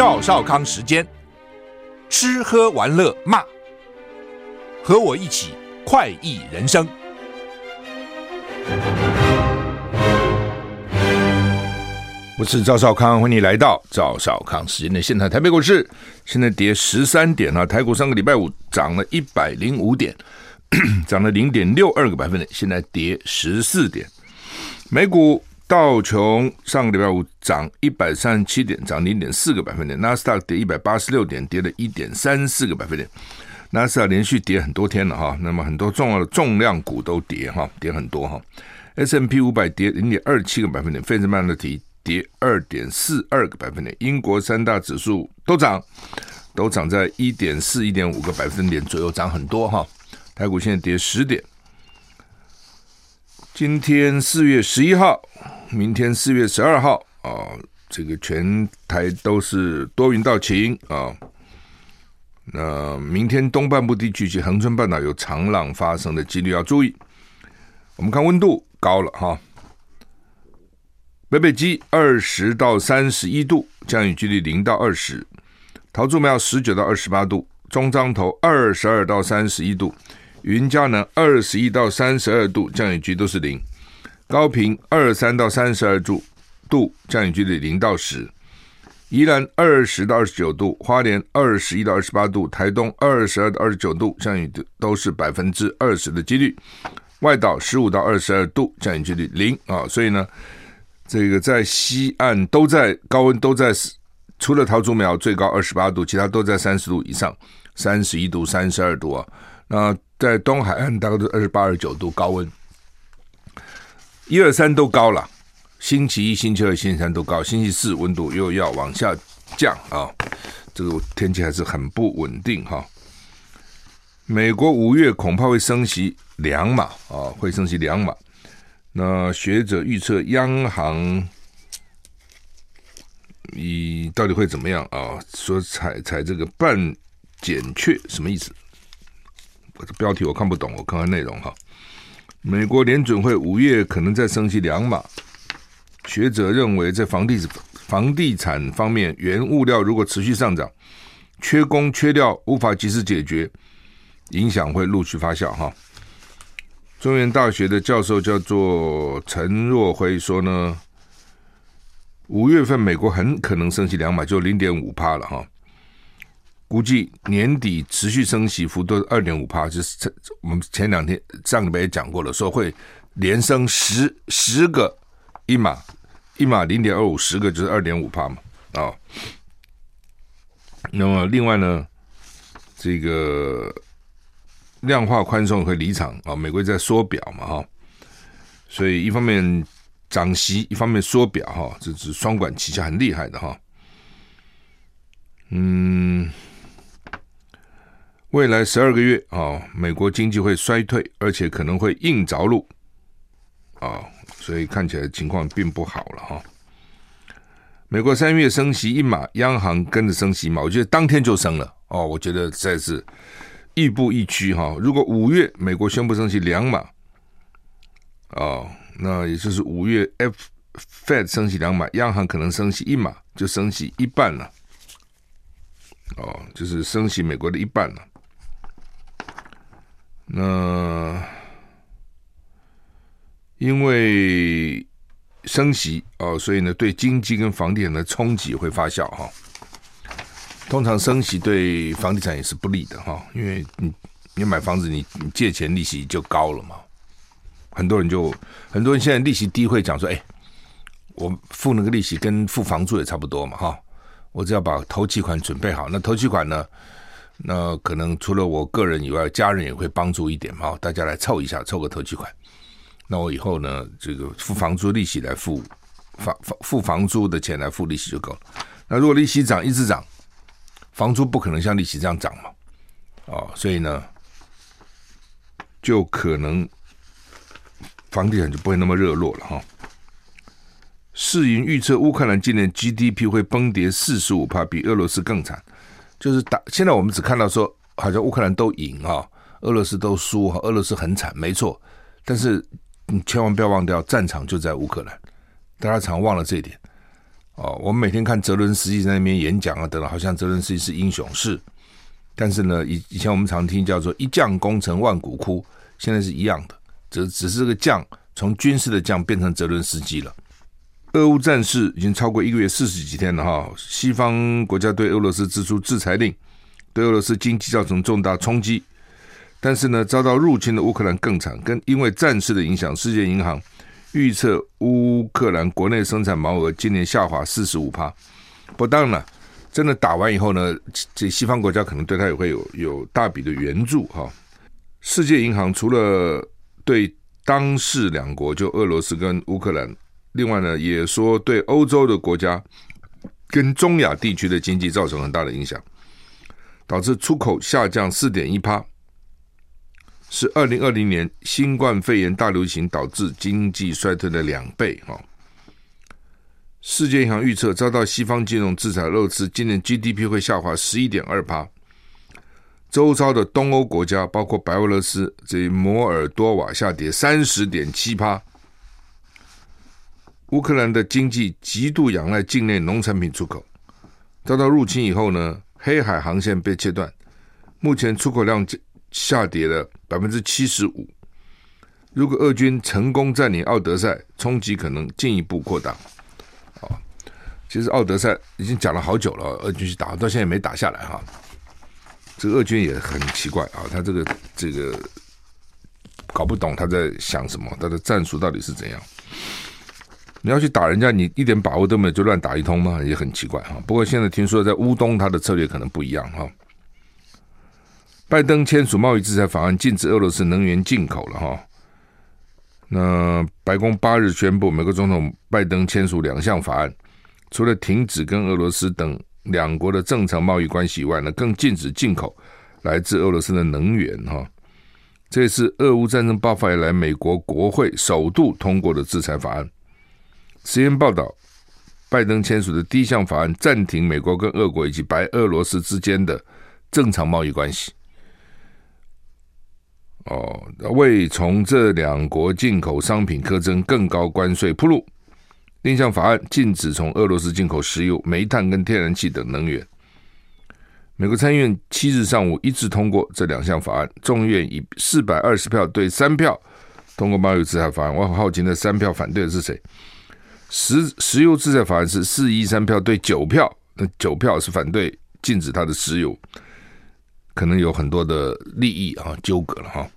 赵少康时间，吃喝玩乐骂，和我一起快意人生。我是赵少康，欢迎你来到赵少康时间的现场。台北股市现在跌十三点啊，台股上个礼拜五涨了一百零五点，涨了零点六二个百分点，现在跌十四点。美股道琼上个礼拜五涨一百三十七点，涨零点四个百分点；纳斯达克跌一百八十六点，跌了一点三四个百分点。纳斯达克连续跌很多天了哈，那么很多重要的重量股都跌哈，跌很多哈。S M P 五百跌零点二七个百分点，费城半导体跌二点四二个百分点，英国三大指数都涨，都涨在一点四、一点五个百分点左右，涨很多哈。台股现在跌十点。今天四月十一号，明天四月十二号啊，这个全台都是多云到晴啊。那明天东半部地区及恒春半岛有长浪发生的几率要注意。我们看温度高了哈。北北基二十到三十一度，降雨几率零到二十；桃竹苗十九到二十八度，中彰投二十二到三十一度，云嘉南二十一到三十二度，降雨几率都是零；高屏二三到三十二度，度降雨几率零到十；宜兰二十到二十九度，花莲二十一到二十八度，台东二十二到二十九度，降雨都是百分之二十的几率；外岛十五到二十二度，降雨几率零啊，所以呢。这个在西岸都在高温，都在除了桃竹苗最高二十八度，其他都在三十度以上，三十一度、三十二度啊。那在东海岸大概都二十八、二十九度高温，一二三都高了。星期一、星期二、星期三都高，星期四温度又要往下降啊。这个天气还是很不稳定哈。美国五月恐怕会升息两码啊，会升息两码。那学者预测央行你到底会怎么样啊？说采采这个半减却什么意思？我的标题我看不懂，我看看内容哈。美国联准会五月可能再升息两码。学者认为，在房地房地产方面，原物料如果持续上涨，缺工缺料无法及时解决，影响会陆续发酵哈。中原大学的教授叫做陈若辉说呢，五月份美国很可能升息两码，就零点五趴了哈。估计年底持续升息幅度二点五帕，就是我们前两天上礼拜也讲过了，说会连升十十个一码，一码零点二五，十个就是二点五帕嘛啊。那么另外呢，这个。量化宽松会离场啊，美国在缩表嘛哈，所以一方面涨息，一方面缩表哈，这是双管齐下，很厉害的哈。嗯，未来十二个月啊，美国经济会衰退，而且可能会硬着陆啊，所以看起来情况并不好了哈。美国三月升息一码，央行跟着升息一码，我觉得当天就升了哦，我觉得实在是。亦步亦趋哈，如果五月美国宣布升息两码，哦，那也就是五月 F Fed 升息两码，央行可能升息一码，就升息一半了，哦，就是升息美国的一半了。那因为升息哦，所以呢，对经济跟房地产的冲击会发酵哈。通常升息对房地产也是不利的哈，因为你你买房子你你借钱利息就高了嘛，很多人就很多人现在利息低会讲说，哎，我付那个利息跟付房租也差不多嘛哈，我只要把头期款准备好，那头期款呢，那可能除了我个人以外，家人也会帮助一点嘛，大家来凑一下，凑个头期款，那我以后呢，这个付房租利息来付房房付房租的钱来付利息就够了，那如果利息涨一直涨。房租不可能像利息这样涨嘛，哦，所以呢，就可能房地产就不会那么热络了哈。世银预测乌克兰今年 GDP 会崩跌四十五趴，比俄罗斯更惨。就是打现在我们只看到说，好像乌克兰都赢哈，俄罗斯都输哈，俄罗斯很惨，没错。但是你千万不要忘掉，战场就在乌克兰，大家常忘了这一点。哦，我们每天看泽伦斯基在那边演讲啊，等等，好像泽伦斯基是英雄是。但是呢，以以前我们常听叫做“一将功成万骨枯”，现在是一样的，只只是这个将从军事的将变成泽伦斯基了。俄乌战事已经超过一个月四十几天了哈，西方国家对俄罗斯支出制裁令，对俄罗斯经济造成重大冲击。但是呢，遭到入侵的乌克兰更惨，跟因为战事的影响，世界银行预测乌克兰国内生产毛额今年下滑四十五趴。不当了，真的打完以后呢，这西方国家可能对他也会有有大笔的援助哈。世界银行除了对当事两国，就俄罗斯跟乌克兰，另外呢，也说对欧洲的国家跟中亚地区的经济造成很大的影响，导致出口下降四点一趴。是二零二零年新冠肺炎大流行导致经济衰退的两倍哈。世界银行预测，遭到西方金融制裁，俄罗斯今年 GDP 会下滑十一点二趴。周遭的东欧国家，包括白俄罗斯、这摩尔多瓦下跌三十点七趴。乌克兰的经济极度仰赖境内农产品出口，遭到入侵以后呢，黑海航线被切断，目前出口量下跌了百分之七十五。如果俄军成功占领奥德赛，冲击可能进一步扩大。啊，其实奥德赛已经讲了好久了，俄军去打到现在没打下来哈。这个俄军也很奇怪啊，他这个这个搞不懂他在想什么，他的战术到底是怎样？你要去打人家，你一点把握都没有就乱打一通吗？也很奇怪哈。不过现在听说在乌东，他的策略可能不一样哈。拜登签署贸易制裁法案，禁止俄罗斯能源进口了哈。那白宫八日宣布，美国总统拜登签署两项法案，除了停止跟俄罗斯等两国的正常贸易关系以外呢，更禁止进口来自俄罗斯的能源哈。这是俄乌战争爆发以来，美国国会首度通过的制裁法案。实验报道，拜登签署的第一项法案，暂停美国跟俄国以及白俄罗斯之间的正常贸易关系。哦，为从这两国进口商品课征更高关税铺路。另一项法案禁止从俄罗斯进口石油、煤炭跟天然气等能源。美国参议院七日上午一致通过这两项法案，众议院以四百二十票对三票通过贸易制裁法案。我很好奇，那三票反对的是谁？石石油制裁法案是四一三票对九票，那九票是反对禁止它的石油，可能有很多的利益啊纠葛了哈。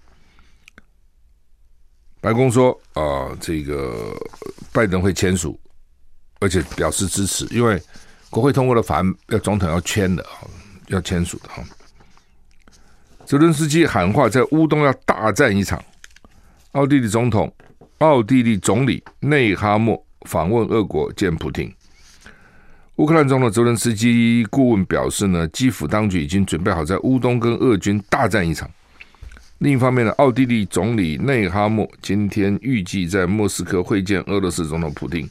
白宫说啊、这个拜登会签署，而且表示支持，因为国会通过的法案要总统要签的，要签署的哈。泽伦斯基喊话，在乌东要大战一场。奥地利总统、奥地利总理内哈默访问俄国见普丁。乌克兰总统泽伦斯基顾问表示呢，基辅当局已经准备好在乌东跟俄军大战一场。另一方面呢，奥地利总理内哈默今天预计在莫斯科会见俄罗斯总统普丁，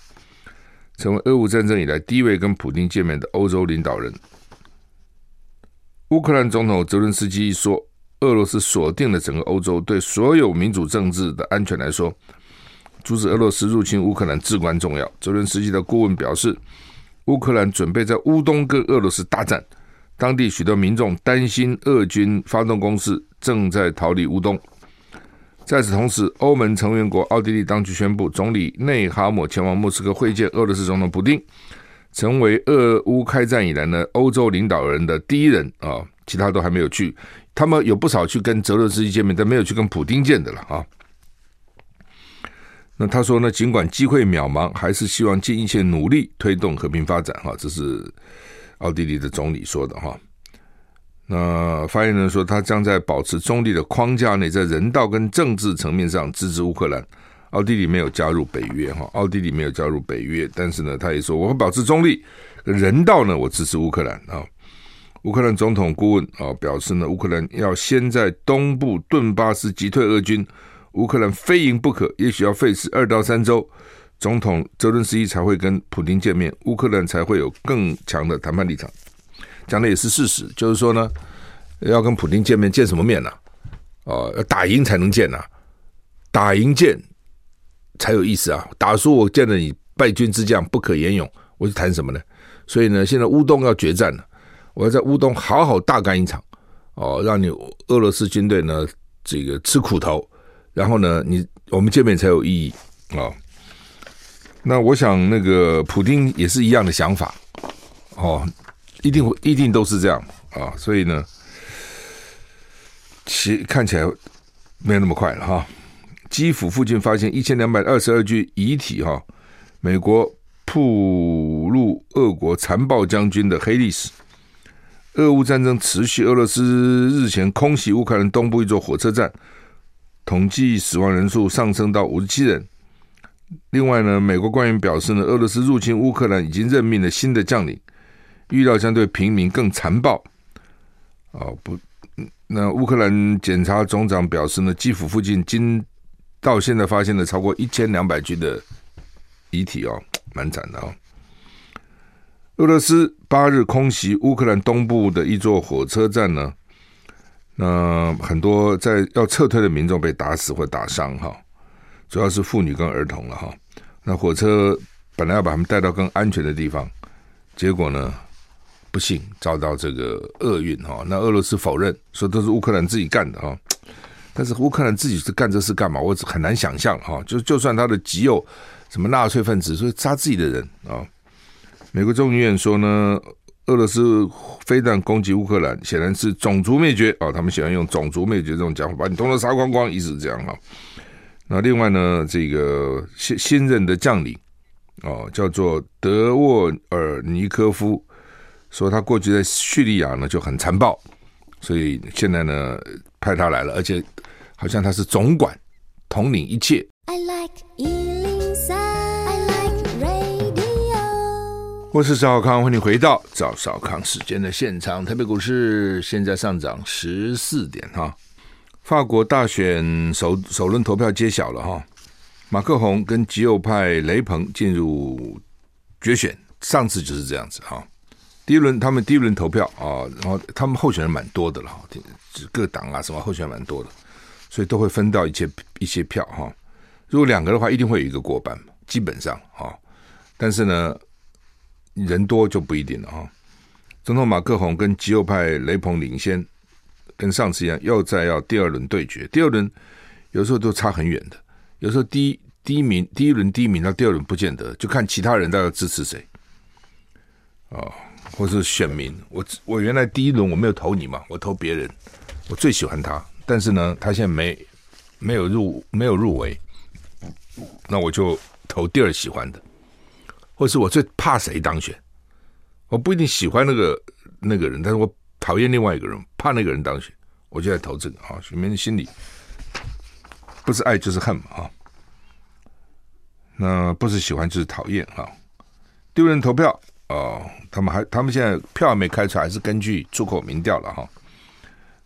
成为俄乌战争以来第一位跟普丁见面的欧洲领导人。乌克兰总统泽伦斯基说：“俄罗斯锁定了整个欧洲，对所有民主政治的安全来说，阻止俄罗斯入侵乌克兰至关重要。”泽伦斯基的顾问表示，乌克兰准备在乌东跟俄罗斯大战。当地许多民众担心俄军发动攻势，正在逃离乌东。在此同时，欧盟成员国奥地利当局宣布，总理内哈默前往莫斯科会见俄罗斯总统普丁，成为俄乌开战以来呢欧洲领导人的第一人啊，其他都还没有去。他们有不少去跟泽伦斯基见面，但没有去跟普丁见的了啊。那他说呢，尽管机会渺茫，还是希望尽一切努力推动和平发展。哈，这是。奥地利的总理说的哈，那发言人说，他将在保持中立的框架内，在人道跟政治层面上支持乌克兰。奥地利没有加入北约哈，奥地利没有加入北约，但是呢，他也说我会保持中立，人道呢，我支持乌克兰啊。乌克兰总统顾问啊表示呢，乌克兰要先在东部顿巴斯击退俄军，乌克兰非赢不可，也许要费时二到三周。总统泽伦斯基才会跟普丁见面，乌克兰才会有更强的谈判立场。讲的也是事实，就是说呢，要跟普京见面，见什么面呢？哦，要打赢才能见呐，打赢见才有意思啊！打输我见了你败军之将，不可言勇，我是谈什么呢？所以呢，现在乌东要决战了，我要在乌东好好大干一场哦，让你俄罗斯军队呢这个吃苦头，然后呢，你我们见面才有意义啊。哦那我想，那个普丁也是一样的想法，哦，一定会一定都是这样啊，所以呢，其看起来没有那么快了哈。基辅附近发现一千两百二十二具遗体哈，美国曝露俄国残暴将军的黑历史。俄乌战争持续，俄罗斯日前空袭乌克兰东部一座火车站，统计死亡人数上升到五十七人。另外呢，美国官员表示呢，俄罗斯入侵乌克兰已经任命了新的将领，预料将对平民更残暴。哦，不，那乌克兰检察总长表示呢，基辅附近今到现在发现了超过一千两百具的遗体哦，蛮惨的哦。俄罗斯八日空袭乌克兰东部的一座火车站呢，那很多在要撤退的民众被打死或打伤哈。主要是妇女跟儿童了哈，那火车本来要把他们带到更安全的地方，结果呢，不幸遭到这个厄运哈。那俄罗斯否认说都是乌克兰自己干的哈，但是乌克兰自己是干这事干嘛？我很难想象哈。就就算他的极右什么纳粹分子，说杀自己的人啊。美国众议院说呢，俄罗斯飞弹攻击乌克兰，显然是种族灭绝啊。他们喜欢用种族灭绝这种讲法，把你通通杀光光，意思是这样哈。那另外呢，这个新新任的将领哦，叫做德沃尔尼科夫，说他过去在叙利亚呢就很残暴，所以现在呢派他来了，而且好像他是总管统领一切。I like 103, 我是赵康，欢迎回到赵少康时间的现场。台北股市现在上涨十四点哈。法国大选首首轮投票揭晓了哈，马克宏跟极右派雷鹏进入决选，上次就是这样子哈。第一轮他们第一轮投票啊，然后他们候选人蛮多的了哈，各党啊什么候选人蛮多的，所以都会分到一些一些票哈。如果两个的话，一定会有一个过半，基本上哈。但是呢，人多就不一定了哈。总统马克宏跟极右派雷鹏领先。跟上次一样，又再要第二轮对决。第二轮有时候都差很远的，有时候第一第一名第一轮第一名到第二轮不见得，就看其他人都要支持谁啊、或是选民。我我原来第一轮我没有投你嘛，我投别人，我最喜欢他，但是呢，他现在没没有入没有入围，那我就投第二喜欢的，或是我最怕谁当选，我不一定喜欢那个那个人，但是我。讨厌另外一个人，怕那个人当选，我就在投这个啊。选民的心里不是爱就是恨嘛啊。那不是喜欢就是讨厌啊。丢人投票哦，他们还他们现在票还没开出来，还是根据出口民调了哈。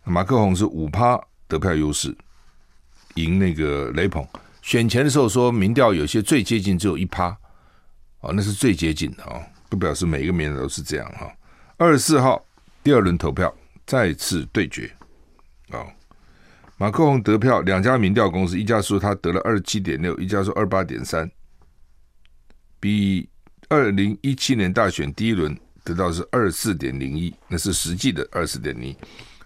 马克宏是五趴得票优势，赢那个雷鹏。选前的时候说民调有些最接近只有一趴哦，那是最接近的啊，不表示每一个民调都是这样哈。二十四号。第二轮投票再次对决，哦，马克宏得票，两家民调公司，一家说他得了二十七点六，一家说二八点三，比二零一七年大选第一轮得到是二四点零一，那是实际的二四点零一，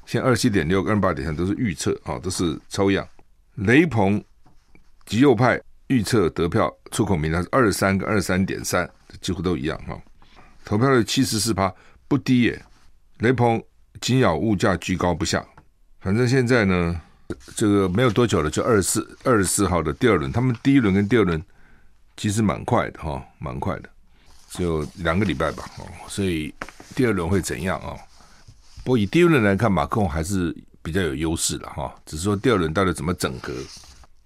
现在二七点六跟二八点三都是预测，啊、哦，都是抽样。雷朋极右派预测得票出口民调是二三跟二三点三，几乎都一样哈、哦，投票率七十四趴，不低耶。雷鹏紧咬物价居高不下，反正现在呢，这个没有多久了，就二十四二十四号的第二轮，他们第一轮跟第二轮其实蛮快的哈，蛮快的，只有两个礼拜吧哦，所以第二轮会怎样啊？不过以第一轮来看，马克龙还是比较有优势了哈，只是说第二轮到底怎么整合？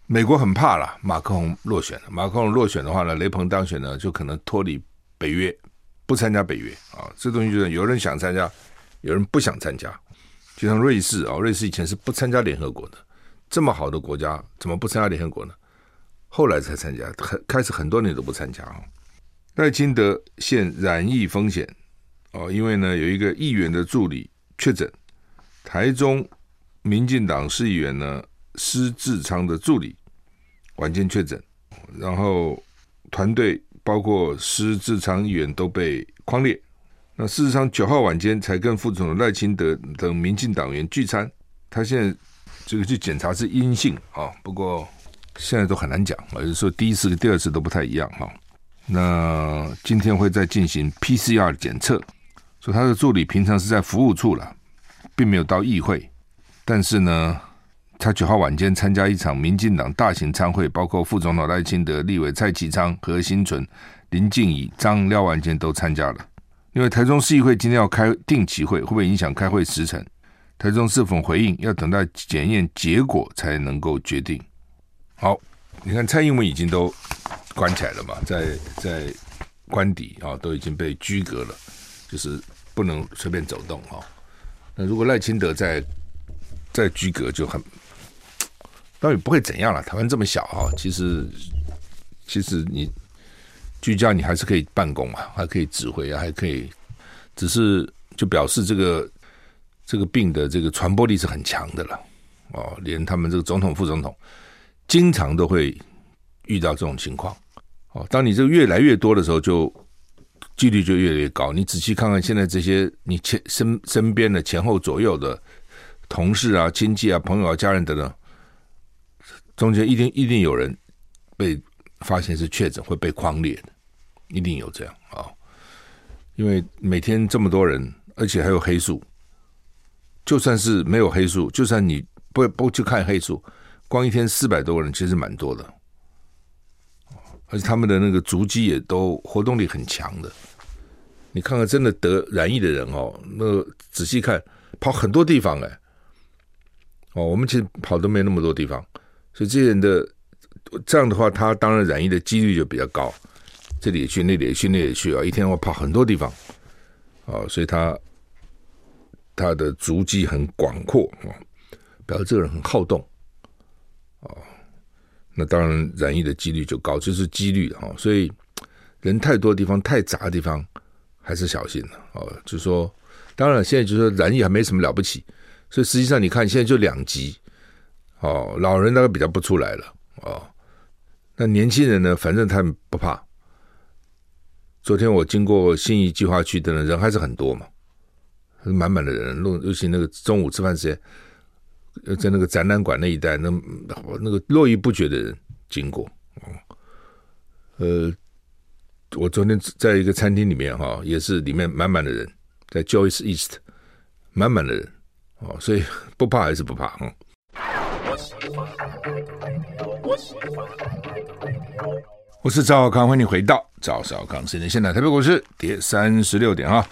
美国很怕啦，马克龙落选了，马克龙落选的话呢，雷朋当选呢，就可能脱离北约，不参加北约啊，这东西就是有人想参加。有人不想参加，就像瑞士啊，瑞士以前是不参加联合国的，这么好的国家怎么不参加联合国呢？后来才参加，很开始很多年都不参加啊。赖清德现染疫风险哦，因为呢有一个议员的助理确诊，台中民进党市议员呢施志昌的助理晚间确诊，然后团队包括施志昌议员都被框列。那施志昌九号晚间才跟副总统赖清德等民进党员聚餐，他现在这个去检查是阴性啊，不过现在都很难讲，而是说第一次跟第二次都不太一样哈。那今天会再进行 PCR 检测，说他的助理平常是在服务处了，并没有到议会，但是呢，他九号晚间参加一场民进党大型参会，包括副总统赖清德、立委蔡其昌、何新存、林静怡、张廖万坚都参加了。因为台中市议会今天要开定期会，会不会影响开会时程？台中是否回应？要等待检验结果才能够决定。好，你看蔡英文已经都关起来了嘛，在在官邸啊，都已经被居隔了，就是不能随便走动哈。那如果赖清德在在居隔就很，当然不会怎样了。台湾这么小哈，其实其实你。居家你还是可以办公嘛，还可以指挥啊，还可以，只是就表示这个这个病的这个传播力是很强的了哦，连他们这个总统、副总统经常都会遇到这种情况哦。当你这个越来越多的时候，就几率就越来越高。你仔细看看现在这些你前身身边的前后左右的同事啊、亲戚啊、朋友啊、家人等等，中间一定一定有人被发现是确诊，会被框列的。一定有这样啊、因为每天这么多人，而且还有黑数，就算是没有黑数，就算你不不去看黑数，光一天四百多个人，其实蛮多的，而且他们的那个足迹也都活动力很强的。你看看真的得染疫的人哦，那仔细看跑很多地方哎，哦，我们其实跑都没那么多地方，所以这些人的这样的话，他当然染疫的几率就比较高。这里也去，那里也去，那里也去啊！一天我跑很多地方，啊，所以他他的足迹很广阔啊，表示这个人很好动啊。那当然染疫的几率就高，就是几率啊。所以人太多的地方，太杂的地方，还是小心的啊。就是说，当然现在就说染疫还没什么了不起，所以实际上你看现在就两级哦，老人大概比较不出来了哦。那年轻人呢，反正他们不怕。昨天我经过信义计划区的人，人还是很多嘛，满满的人。尤其那个中午吃饭时间，在那个展览馆那一带，那那个络绎不绝的人经过。哦呃，我昨天在一个餐厅里面哈，也是里面满满的人，在 Joyce East，满满的人哦，所以不怕还是不怕哈。我是赵少康，欢迎你回到赵少康时间。现在台北股市跌三十六点啊。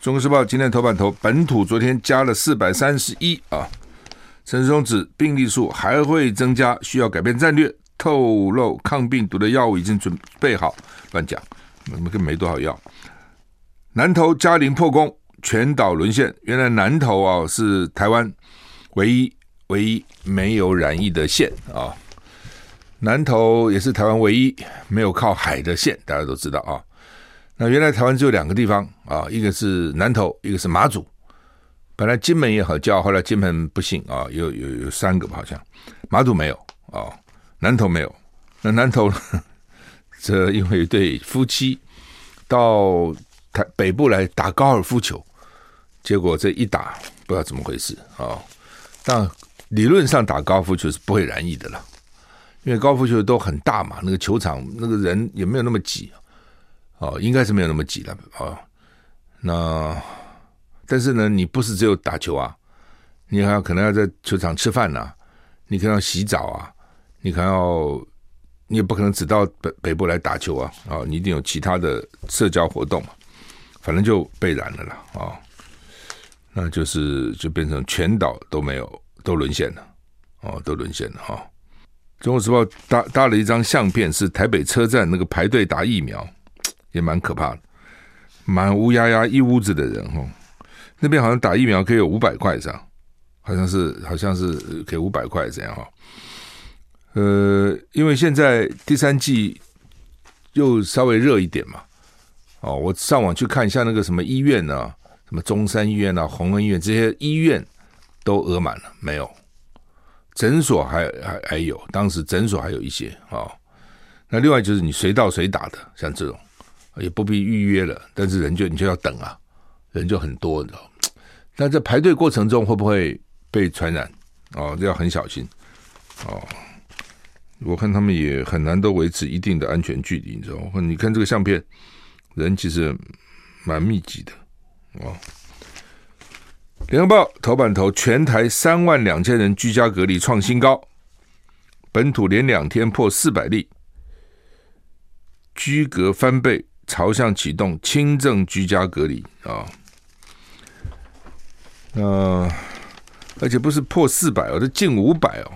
中国时报今天头版头，本土昨天加了四百三十一啊。陈时中指病例数还会增加，需要改变战略。透露抗病毒的药物已经准备好，乱讲，我们根本没多少药。南投嘉陵破功，全岛沦陷。原来南投啊是台湾唯一唯一没有染疫的县啊。南投也是台湾唯一没有靠海的县，大家都知道啊。那原来台湾只有两个地方啊，一个是南投，一个是马祖。本来金门也好叫，后来金门不幸啊，有有有三个好像，马祖没有啊，南投没有。那南投呢，这因为一对夫妻到台北部来打高尔夫球，结果这一打不知道怎么回事啊。但理论上打高尔夫球是不会染疫的了。因为高尔夫球都很大嘛，那个球场那个人也没有那么挤，哦，应该是没有那么挤了哦。那但是呢，你不是只有打球啊，你还要可能要在球场吃饭呐、你可能要洗澡啊，你可能要，你也不可能只到北北部来打球啊，啊，你一定有其他的社交活动嘛，反正就被染了啦啊，那就是就变成全岛都没有，都沦陷了，哦，都沦陷了哈。中国时报搭搭了一张相片，是台北车站那个排队打疫苗，也蛮可怕的，满乌压压一屋子的人哦。那边好像打疫苗可以有五百块这样，好像是好像是给五百块这样哈。呃，因为现在第三季又稍微热一点嘛，哦，我上网去看一下那个什么医院啊，什么中山医院啊、宏恩医院这些医院都额满了没有？诊所还还还有，当时诊所还有一些啊、那另外就是你随到随打的，像这种也不必预约了，但是人就你就要等啊，人就很多，你知道。但在排队过程中会不会被传染？哦，这要很小心哦。我看他们也很难都维持一定的安全距离，你知道？你看这个相片，人其实蛮密集的哦。联合报头版头，全台三万两千人居家隔离创新高，本土连两天破四百例，居隔翻倍，朝向启动轻症居家隔离。啊。呃，而且不是破四百哦，这近五百哦。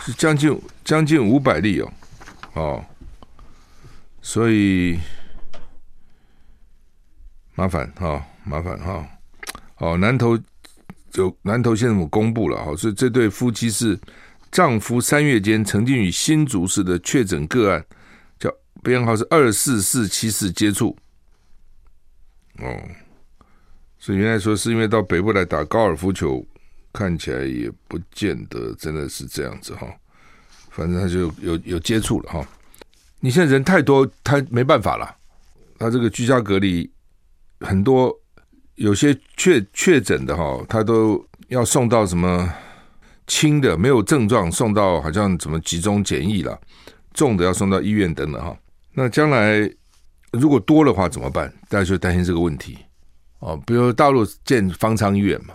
是将近将近五百例哦，哦，所以麻烦哈、哦，麻烦哈，哦，哦南投就南投县政府公布了哈，所以这对夫妻是丈夫三月间曾经与新竹市的确诊个案叫编号是二四四七四接触，哦，所以原来说是因为到北部来打高尔夫球。看起来也不见得真的是这样子哈，反正他就有有接触了哈。你现在人太多，他没办法了。他这个居家隔离很多，有些确确诊的哈，他都要送到什么轻的没有症状，送到好像什么集中检疫了，重的要送到医院等等哈。那将来如果多的话怎么办？大家就担心这个问题哦。比如大陆建方舱医院嘛。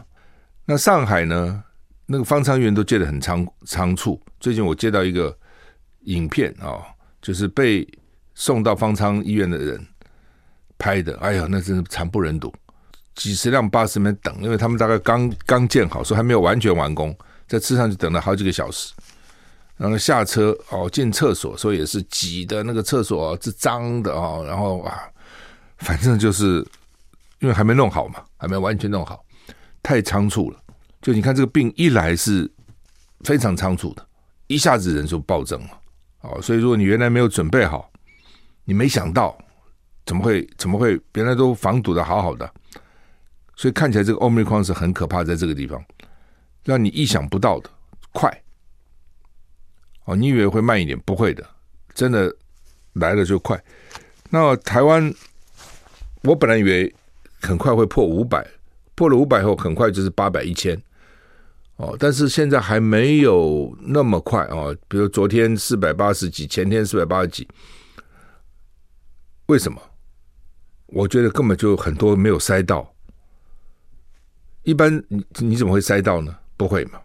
那上海呢？那个方舱医院都建得很仓仓促。最近我接到一个影片啊、哦，就是被送到方舱医院的人拍的。哎呀，那真是惨不忍睹，几十辆巴士在那等，因为他们大概刚刚建好，说还没有完全完工，在车上就等了好几个小时。然后下车哦，进厕所，所以也是挤的，那个厕所是脏的哦。然后啊，反正就是因为还没弄好嘛，还没完全弄好。太仓促了，就你看这个病一来是非常仓促的，一下子人就暴增了，哦，所以如果你原来没有准备好，你没想到怎么会怎么会原来都防堵的好好的，所以看起来这个 Omicron 是很可怕，在这个地方让你意想不到的快，哦，你以为会慢一点，不会的，真的来了就快。那台湾，我本来以为很快会破五百。破了五百后，很快就是八百、一千，哦，但是现在还没有那么快哦。比如昨天四百八十几，前天四百八十几，为什么？我觉得根本就很多没有塞到。一般你你怎么会塞到呢？不会嘛？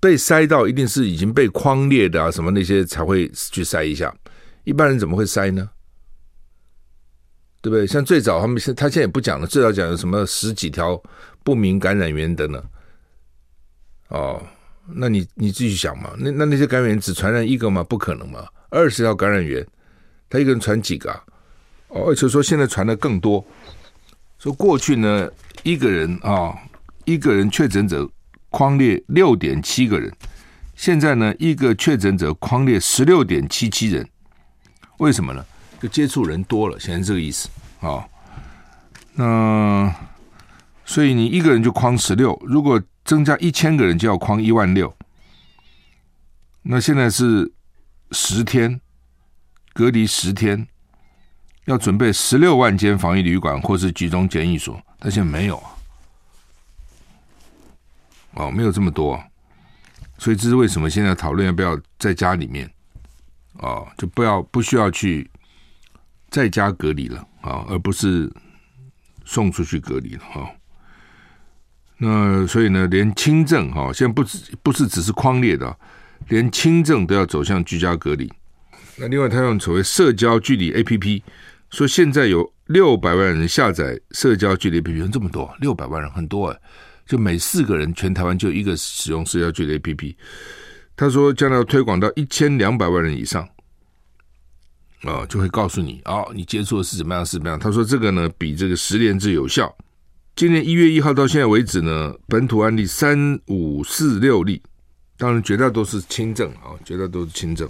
被塞到一定是已经被框列的啊，什么那些才会去塞一下。一般人怎么会塞呢？对不对？像最早他们现他现在也不讲了，最早讲有什么十几条不明感染源等等。哦，那你你自己想嘛？那那那些感染源只传染一个吗？不可能嘛？二十条感染源，他一个人传几个啊？哦，而且说现在传的更多。说过去呢，一个人啊、一个人确诊者框列六点七个人，现在呢，一个确诊者框列十六点七七人，为什么呢？就接触人多了，现在这个意思啊、那所以你一个人就框十六，如果增加一千个人就要框一万六。那现在是十天隔离十天，要准备十六万间防疫旅馆或是集中检疫所，但现在没有啊。哦，没有这么多、所以这是为什么现在讨论要不要在家里面哦，就不要不需要去。在家隔离了啊，而不是送出去隔离了哈。那所以呢，连轻症哈，现在不只不是只是框列的，连轻症都要走向居家隔离。那另外，他用所谓社交距离 APP，说现在有六百万人下载社交距离 APP，这么多，六百万人很多哎，就每四个人全台湾就一个使用社交距离 APP。他说将来要推广到一千两百万人以上。啊、就会告诉你啊、你接触的是怎么样，是怎么样？他说这个呢，比这个实联制有效。今年一月一号到现在为止呢，本土案例三五四六例，当然绝大多数是轻症啊，绝大多数是轻症。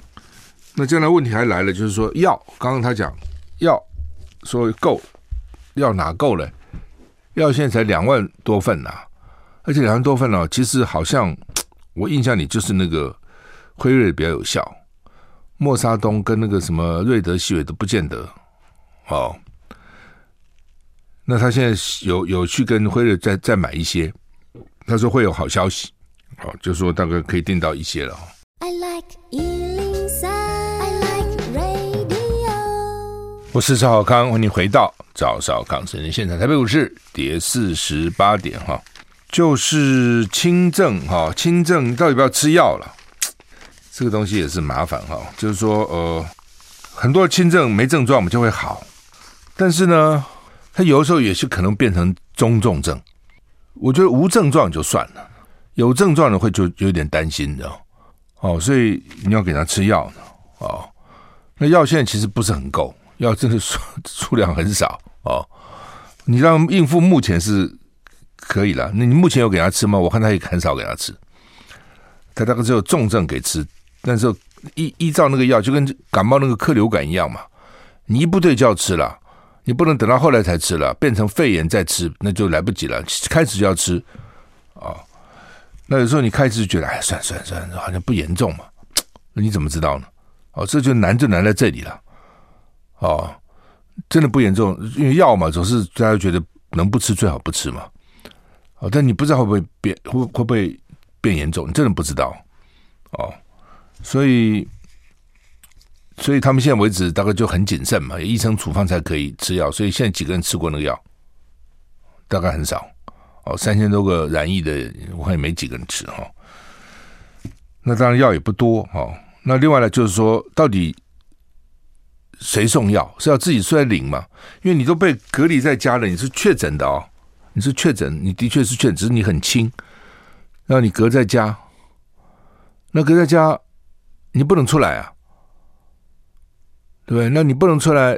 那将来问题还来了，就是说药，刚刚他讲要说够，要哪够了？药现在才两万多份呐、啊，而且两万多份呢、啊，其实好像我印象里就是那个辉瑞比较有效。莫沙东跟那个什么瑞德西韦都不见得哦。那他现在有有去跟辉瑞再再买一些，他说会有好消息，好，就说大概可以订到一些了。I like 我是赵少康，欢迎回到赵少康生活现场。台北股市跌四十八点哈，就是轻症哈，轻症到底要不要吃药了？这个东西也是麻烦哈，就是说呃，很多轻症没症状我们就会好，但是呢，它有的时候也是可能变成中重症。我觉得无症状就算了，有症状的会就有点担心，的？哦，所以你要给他吃药呢。哦，那药现在其实不是很够，药真的数数量很少哦。你让应付目前是可以了，那你目前有给他吃吗？我看他也很少给他吃，他大概只有重症给吃。但是依依照那个药，就跟感冒那个克流感一样嘛，你一不对就要吃了，你不能等到后来才吃了，变成肺炎再吃那就来不及了，开始就要吃、哦。那有时候你开始就觉得哎，算算算，好像不严重嘛，那你怎么知道呢？哦，这就难就难在这里了。哦，真的不严重，因为药嘛，总是大家觉得能不吃最好不吃嘛。哦，但你不知道会不会变，会会不会变严重，你真的不知道。哦。所以，所以他们现在为止大概就很谨慎嘛，医生处方才可以吃药。所以现在几个人吃过那个药，大概很少。哦，三千多个染疫的，我看也没几个人吃哈。那当然药也不多哈。那另外呢，就是说，到底谁送药是要自己出来领吗？因为你都被隔离在家了，你是确诊的哦，你是确诊，你的确是确诊，只是你很轻，让你隔在家，那隔在家。你不能出来啊，对不对？那你不能出来，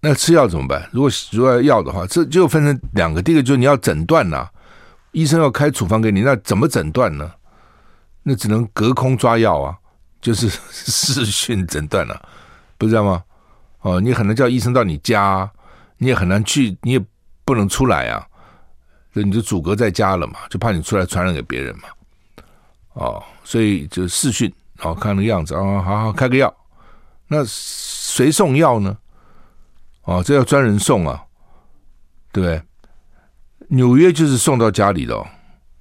那吃药怎么办？如果如果要药的话，这就分成两个。第一个就是你要诊断呐、医生要开处方给你，那怎么诊断呢？那只能隔空抓药啊，就是 视讯诊断了、啊，不是这样吗？哦，你很难叫医生到你家，你也很难去，你也不能出来啊，所以你就阻隔在家了嘛，就怕你出来传染给别人嘛。哦，所以就视讯。好看那个样子啊，好好开个药。那谁送药呢？哦，这要专人送啊，对不对？纽约就是送到家里的哦，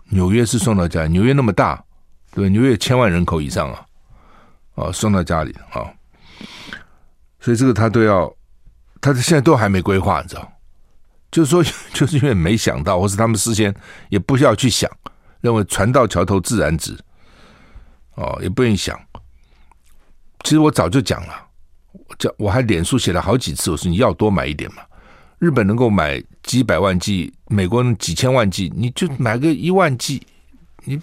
纽约是送到家里，纽约那么大，对？纽约千万人口以上啊，哦，送到家里啊，所以这个他都要，他现在都还没规划，你知道？就是说，就是因为没想到，或是他们事先也不需要去想，认为船到桥头自然直。哦，也不愿意想。其实我早就讲了，我我还脸书写了好几次，我说你要多买一点嘛。日本能够买几百万剂，美国几千万剂，你就买个一万剂，你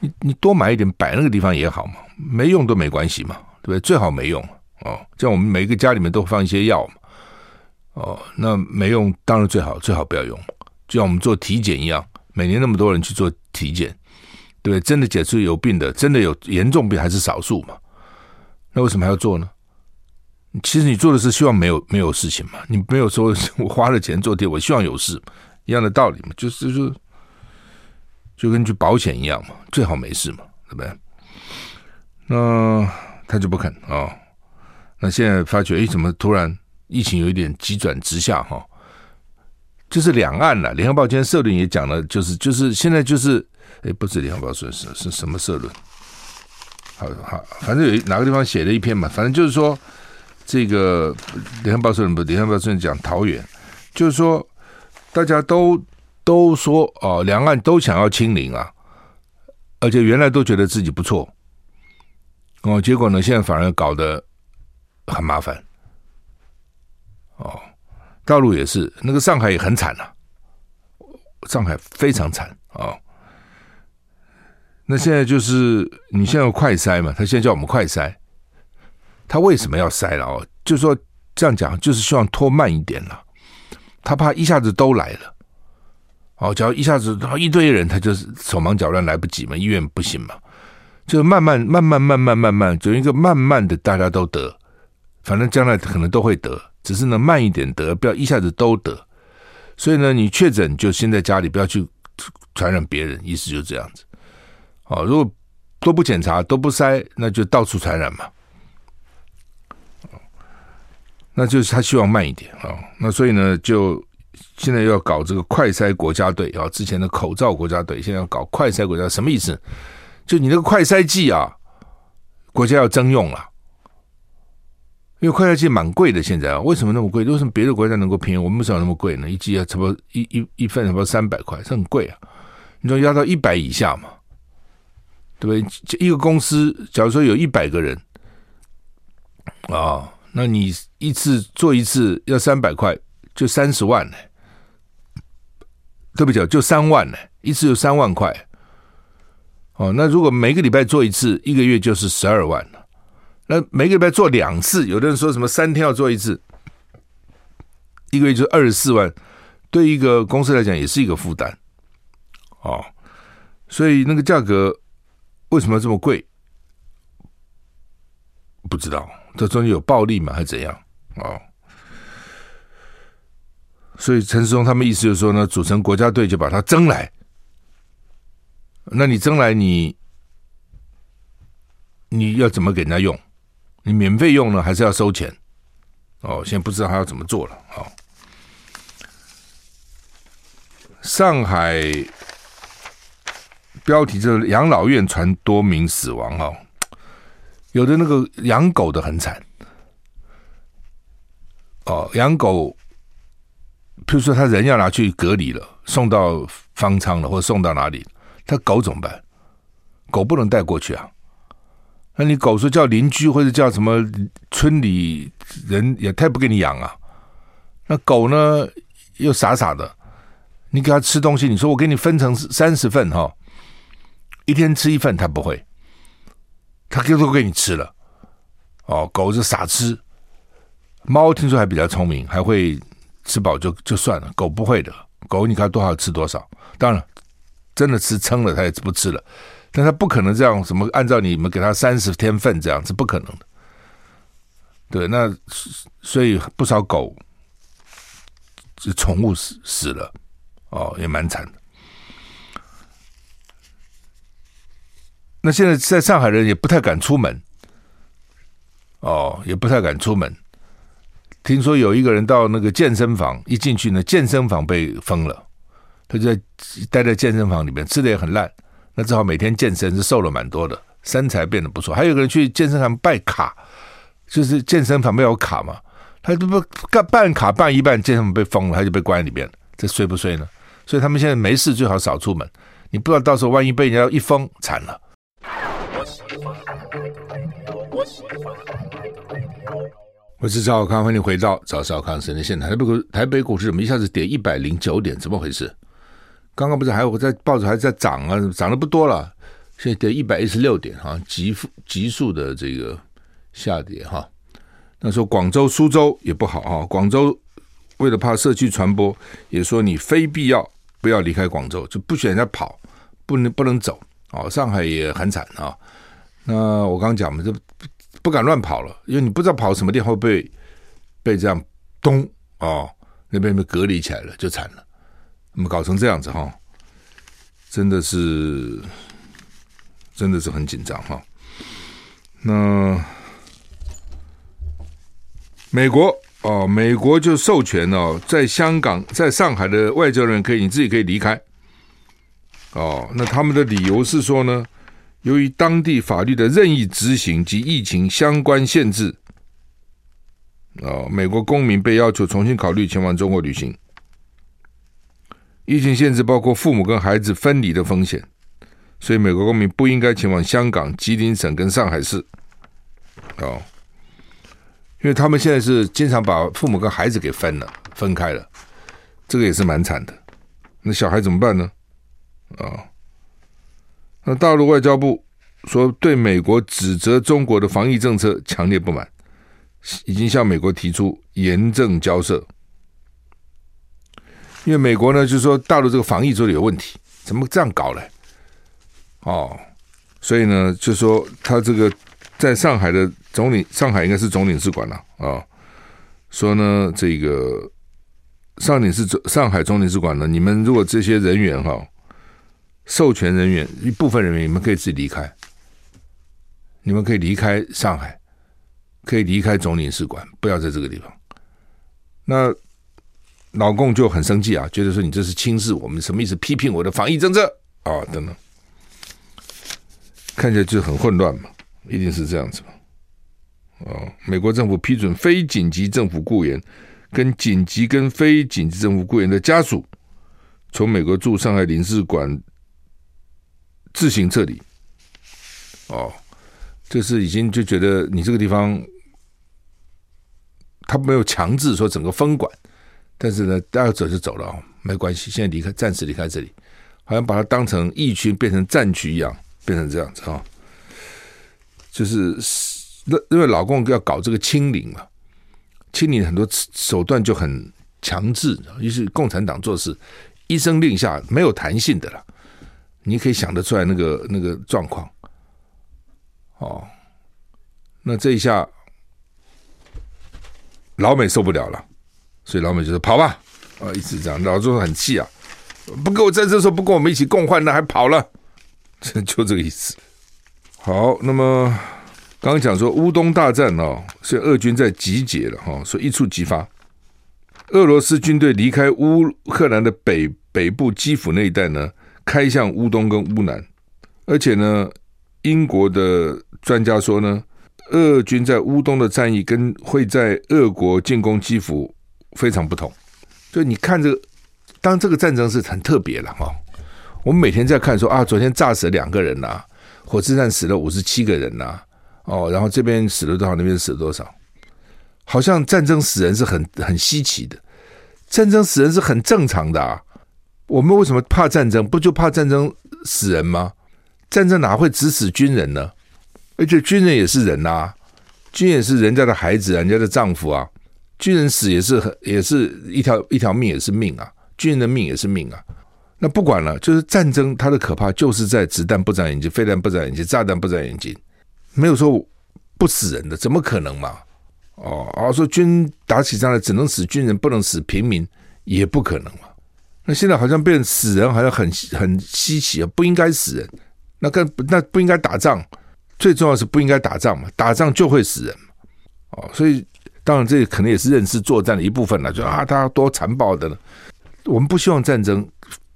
你你多买一点，摆那个地方也好嘛，没用都没关系嘛，对不对？最好没用哦。像我们每一个家里面都放一些药嘛，哦，那没用当然最好，最好不要用。就像我们做体检一样，每年那么多人去做体检。对，真的检出有病的，真的有严重病还是少数嘛？那为什么还要做呢？其实你做的是希望没有没有事情嘛，你没有说我花了钱做的，我希望有事，一样的道理嘛，就是就就跟去保险一样嘛，最好没事嘛，对不对？那他就不肯啊、那现在发觉，哎，怎么突然疫情有一点急转直下哈、哦？就是两岸了，《联合报》今天社论也讲了，就是就是现在就是。哎，不是联合报说是是什么社论？好好，反正有哪个地方写了一篇嘛，反正就是说，这个联合报社论不？联合报社论讲桃园，就是说大家都都说哦，两岸都想要清零啊，而且原来都觉得自己不错，哦，结果呢，现在反而搞得很麻烦。哦，大陆也是，那个上海也很惨了，啊，上海非常惨啊。哦那现在就是你现在要快筛嘛？他现在叫我们快筛，他为什么要筛了哦？就说这样讲，就是希望拖慢一点了。他怕一下子都来了，哦，只要一下子然后一堆人，他就是手忙脚乱来不及嘛，医院不行嘛，就慢慢慢慢慢慢慢慢，就一个慢慢的大家都得，反正将来可能都会得，只是呢慢一点得，不要一下子都得。所以呢，你确诊就先在家里，不要去传染别人，意思就是这样子。哦，如果都不检查都不筛，那就到处传染嘛。那就是他希望慢一点啊。那所以呢，就现在要搞这个快筛国家队啊。之前的口罩国家队，现在要搞快筛国家，什么意思？就你那个快筛剂啊，国家要征用了。因为快筛剂蛮贵的，现在啊，为什么那么贵？为什么别的国家能够便宜，我们为什么那么贵呢？一剂要，差不多一一一份差不多三百块，这很贵啊。你说压到一百以下嘛，对不对？一个公司假如说有一百个人啊，那你一次做一次要三百块，就三十万呢。对不起，就三万呢，一次就三万块。哦，那如果每个礼拜做一次，一个月就是十二万。那每个礼拜做两次，有的人说什么三天要做一次，一个月就二十四万，对一个公司来讲也是一个负担，哦，所以那个价格为什么这么贵？不知道，这中间有暴利吗？还是怎样？哦，所以陈世忠他们意思就是说呢，组成国家队就把它征来，那你征来你你要怎么给人家用？你免费用呢，还是要收钱？哦，现在不知道他要怎么做了。哦，上海标题就是养老院传多名死亡哦，有的那个养狗的很惨。哦，养狗，譬如说他人要拿去隔离了，送到方舱了，或者送到哪里，他狗怎么办？狗不能带过去啊。那你狗说叫邻居或者叫什么村里人也太不给你养啊？那狗呢又傻傻的，你给它吃东西，你说我给你分成三十份哈，一天吃一份，它不会，它就都给你吃了。哦，狗是傻吃，猫听说还比较聪明，还会吃饱就就算了，狗不会的，狗你看多少吃多少，当然真的吃撑了，它也不吃了。但他不可能这样，什么按照你们给他三十天份这样是不可能的。对，那所以不少狗，这宠物死死了，哦，也蛮惨的。那现在在上海人也不太敢出门，哦，也不太敢出门。听说有一个人到那个健身房，一进去呢，健身房被封了，他就在待在健身房里面，吃的也很烂。那只好每天健身，是瘦了蛮多的，身材变得不错。还有个人去健身房办卡，就是健身房没有卡嘛，他这不干办卡办一半，健身房被封了，他就被关在里面了。这睡不睡呢？所以他们现在没事最好少出门，你不知道到时候万一被人家一封，惨了。我是赵小康，欢迎回到赵少康生的现场。台北台北股市怎么一下子跌一百零九点？怎么回事？刚刚不是还有在报纸还在涨啊，涨得不多了，现在跌一百一十六点哈，急速急速的这个下跌哈。那时候广州、苏州也不好哈，广州为了怕社区传播，也说你非必要不要离开广州，就不许人家跑，不能不能走哦。上海也很惨啊。那我刚讲嘛，就不敢乱跑了，因为你不知道跑什么地方会被被这样咚哦，那边被隔离起来了，就惨了。那么搞成这样子哈，真的是，真的是很紧张哈。那美国哦，美国就授权哦，在香港、在上海的外交人可以你自己可以离开。哦，那他们的理由是说呢，由于当地法律的任意执行及疫情相关限制，哦，美国公民被要求重新考虑前往中国旅行。疫情限制包括父母跟孩子分离的风险，所以美国公民不应该前往香港、吉林省跟上海市。哦，因为他们现在是经常把父母跟孩子给分了、分开了，这个也是蛮惨的。那小孩怎么办呢？啊、哦，那大陆外交部说对美国指责中国的防疫政策强烈不满，已经向美国提出严正交涉。因为美国呢，就是说大陆这个防疫做的有问题，怎么这样搞嘞？哦，所以呢，就说他这个在上海的总领，上海应该是总领事馆了啊、哦。说呢，这个上领事上海总领事馆呢，你们如果这些人员哈、哦，授权人员一部分人员，你们可以自己离开，你们可以离开上海，可以离开总领事馆，不要在这个地方。那老共就很生气啊，觉得说你这是轻视我们，什么意思？批评我的防疫政策啊，等等，看起来就很混乱嘛，一定是这样子嘛。哦，美国政府批准非紧急政府雇员跟紧急跟非紧急政府雇员的家属从美国驻上海领事馆自行撤离。哦。就是已经就觉得你这个地方，他没有强制说整个封管，但是呢，大家走就走了啊，没关系，现在离开，暂时离开这里，好像把它当成疫区变成战区一样，变成这样子啊。就是那因为老共要搞这个清零嘛，清零很多手段就很强制，于是共产党做事一声令下，没有弹性的了。你可以想得出来那个那个状况。哦，那这一下老美受不了了，所以老美就说跑吧，啊，一直这样，老中很气啊，不跟我在这时候不跟我们一起共患难还跑了，就这个意思。好，那么刚刚讲说乌东大战哦，是俄军在集结了哈，所以一触即发，俄罗斯军队离开乌克兰的北北部基辅那一带呢，开向乌东跟乌南，而且呢。英国的专家说呢，俄军在乌东的战役跟会在俄国进攻基辅非常不同。就你看这个，当这个战争是很特别了哈。我们每天在看说啊，昨天炸死了两个人呐，火车站死了五十七个人呐，哦，然后这边死了多少，那边死了多少，好像战争死人是很很稀奇的，战争死人是很正常的啊。我们为什么怕战争？不就怕战争死人吗？战争哪会只死军人呢？而且军人也是人呐、军人是人家的孩子，人家的丈夫啊。军人死也是很，也是一条一条命，也是命啊。军人的命也是命啊。那不管了，就是战争它的可怕，就是在子弹不长眼睛，飞弹不长眼睛，炸弹不长眼睛，没有说不死人的，怎么可能嘛？哦，而说军打起仗来只能死军人，不能死平民，也不可能嘛。那现在好像变死人，好像很很稀奇啊，不应该死人。那跟那不应该打仗，最重要是不应该打仗嘛，打仗就会死人嘛，哦，所以当然这可能也是认识作战的一部分了，就啊，他多残暴的呢，我们不希望战争，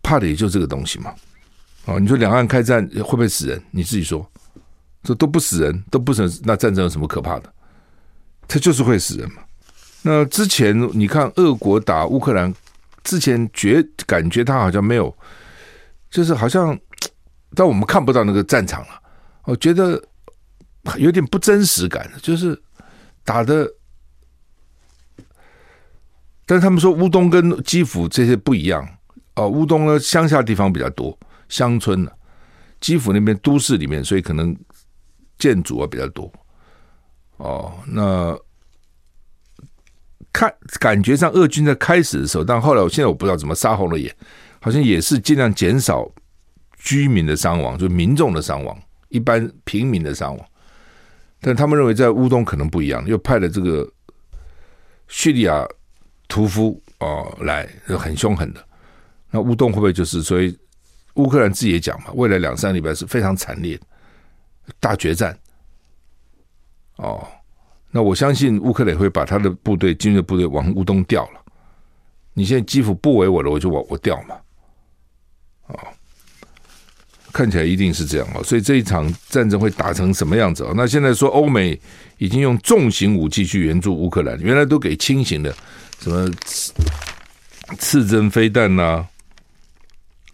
怕的也就这个东西嘛，哦，你说两岸开战会不会死人？你自己说，这都不死人，都不死，那战争有什么可怕的？他就是会死人嘛。那之前你看俄国打乌克兰之前觉感觉他好像没有，就是好像。但我们看不到那个战场了，我觉得有点不真实感，就是打的。但是他们说乌东跟基辅这些不一样哦，乌东呢乡下地方比较多，乡村呢，基辅那边都市里面，所以可能建筑啊比较多。哦，那看感觉上俄军在开始的时候，但后来我现在我不知道怎么杀红了眼，好像也是尽量减少。居民的伤亡，就民众的伤亡，一般平民的伤亡。但他们认为在乌东可能不一样，又派了这个叙利亚屠夫哦来，很凶狠的。那乌东会不会就是？所以乌克兰自己也讲嘛，未来两三礼拜是非常惨烈的大决战。哦，那我相信乌克兰会把他的部队、军事部队往乌东调了。你现在基辅不为我了，我就往我调嘛。哦。看起来一定是这样啊，所以这一场战争会打成什么样子啊？那现在说欧美已经用重型武器去援助乌克兰，原来都给轻型的，什么刺针飞弹呐，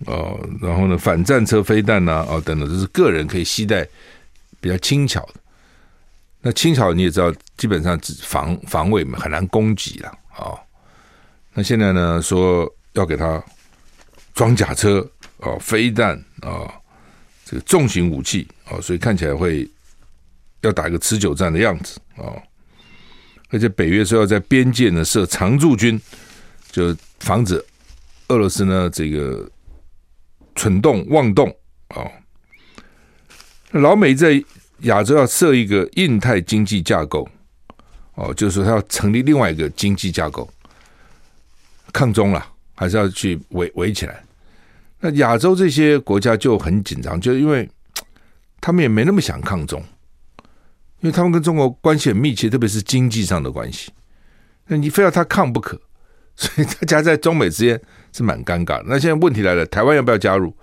哦，然后呢反战车飞弹呐，哦等等，这是个人可以携带比较轻巧的。那轻巧你也知道，基本上只防防卫嘛，很难攻击了啊。那现在呢说要给他装甲车哦，飞弹啊。这个重型武器啊，所以看起来会要打一个持久战的样子啊，而且北约说要在边界呢设常驻军，就防止俄罗斯呢这个蠢动妄动啊。老美在亚洲要设一个印太经济架构哦，就是说他要成立另外一个经济架构，抗中了，还是要去围围起来。那亚洲这些国家就很紧张，就因为他们也没那么想抗中，因为他们跟中国关系很密切，特别是经济上的关系。那你非要他抗不可，所以他夹在中美之间是蛮尴尬。那现在问题来了，台湾要不要加入？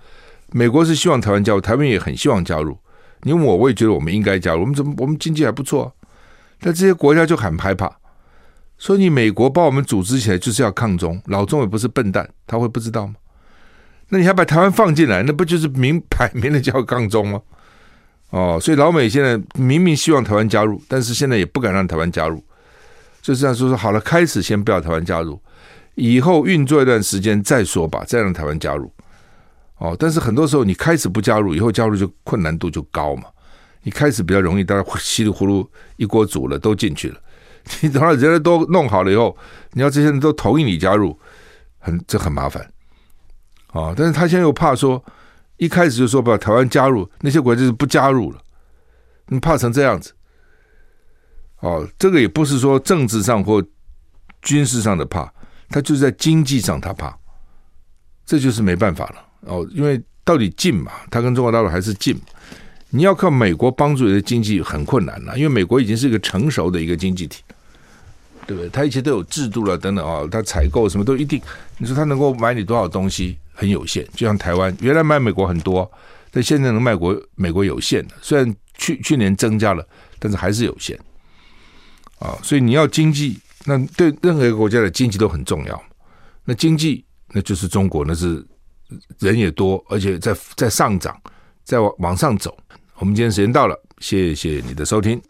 美国是希望台湾加入，台湾也很希望加入。你问我，我也觉得我们应该加入。我们怎么？我们经济还不错啊。但这些国家就很害怕，所以你美国把我们组织起来就是要抗中，老中也不是笨蛋，他会不知道吗？那你还把台湾放进来，那不就是明 摆明的就要抗中吗？哦，所以老美现在明明希望台湾加入，但是现在也不敢让台湾加入，就这样说说好了，开始先不要台湾加入，以后运作一段时间再说吧，再让台湾加入。哦，但是很多时候你开始不加入，以后加入就困难度就高嘛。你开始比较容易，大家稀里糊涂一锅煮了都进去了。你等到人家都弄好了以后，你要这些人都同意你加入，很这很麻烦啊、哦。但是他现在又怕说，一开始就说把台湾加入，那些国家就是不加入了。你怕成这样子，哦，这个也不是说政治上或军事上的怕，他就是在经济上他怕，这就是没办法了哦。因为到底近嘛，他跟中国大陆还是近。你要靠美国帮助你的经济很困难了，因为美国已经是一个成熟的一个经济体，对不对？他一切都有制度了，等等啊，他采购什么都一定。你说他能够买你多少东西很有限，就像台湾原来卖美国很多，但现在能卖国美国有限的，虽然去去年增加了，但是还是有限啊。所以你要经济，那对任何一个国家的经济都很重要。那经济那就是中国，那是人也多，而且在在上涨，在往往上走。我们今天时间到了，谢谢你的收听。